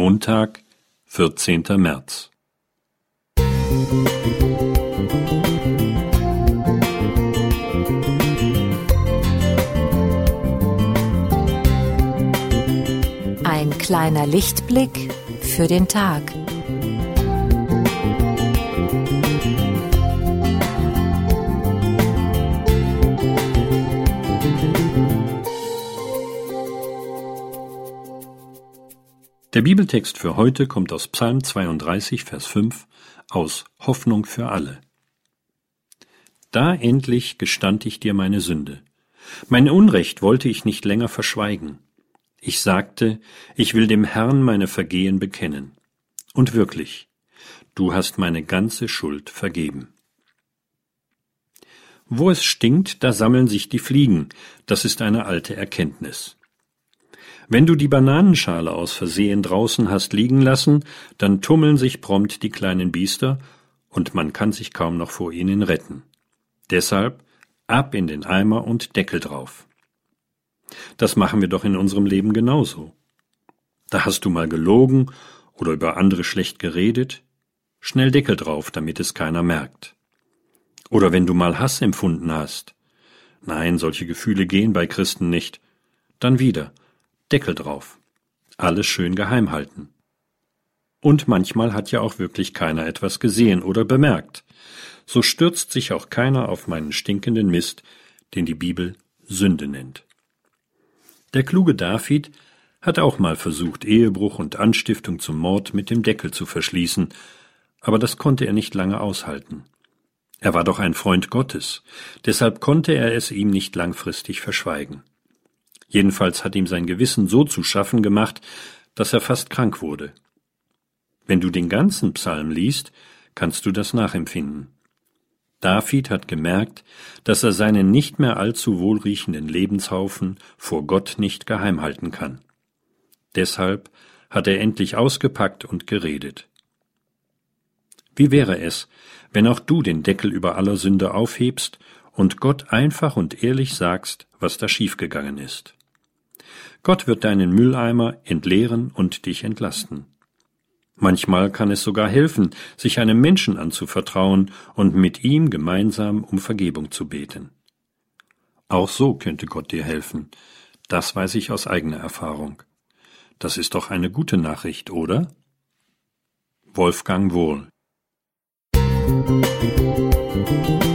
Montag, 14. März. Ein kleiner Lichtblick für den Tag. Der Bibeltext für heute kommt aus Psalm 32, Vers 5 aus Hoffnung für alle. Da endlich gestand ich dir meine Sünde. Mein Unrecht wollte ich nicht länger verschweigen. Ich sagte, ich will dem Herrn meine Vergehen bekennen. Und wirklich, du hast meine ganze Schuld vergeben. Wo es stinkt, da sammeln sich die Fliegen, das ist eine alte Erkenntnis. Wenn du die Bananenschale aus Versehen draußen hast liegen lassen, dann tummeln sich prompt die kleinen Biester, und man kann sich kaum noch vor ihnen retten. Deshalb ab in den Eimer und Deckel drauf. Das machen wir doch in unserem Leben genauso. Da hast du mal gelogen oder über andere schlecht geredet, schnell Deckel drauf, damit es keiner merkt. Oder wenn du mal Hass empfunden hast. Nein, solche Gefühle gehen bei Christen nicht. Dann wieder Deckel drauf. Alles schön geheim halten. Und manchmal hat ja auch wirklich keiner etwas gesehen oder bemerkt. So stürzt sich auch keiner auf meinen stinkenden Mist, den die Bibel Sünde nennt. Der kluge David hat auch mal versucht, Ehebruch und Anstiftung zum Mord mit dem Deckel zu verschließen, aber das konnte er nicht lange aushalten. Er war doch ein Freund Gottes, deshalb konnte er es ihm nicht langfristig verschweigen. Jedenfalls hat ihm sein Gewissen so zu schaffen gemacht, dass er fast krank wurde. Wenn du den ganzen Psalm liest, kannst du das nachempfinden. David hat gemerkt, dass er seinen nicht mehr allzu wohlriechenden Lebenshaufen vor Gott nicht geheim halten kann. Deshalb hat er endlich ausgepackt und geredet. Wie wäre es, wenn auch du den Deckel über aller Sünde aufhebst und Gott einfach und ehrlich sagst, was da schiefgegangen ist? Gott wird deinen Mülleimer entleeren und dich entlasten. Manchmal kann es sogar helfen, sich einem Menschen anzuvertrauen und mit ihm gemeinsam um Vergebung zu beten. Auch so könnte Gott dir helfen. Das weiß ich aus eigener Erfahrung. Das ist doch eine gute Nachricht, oder? Wolfgang Wohl Musik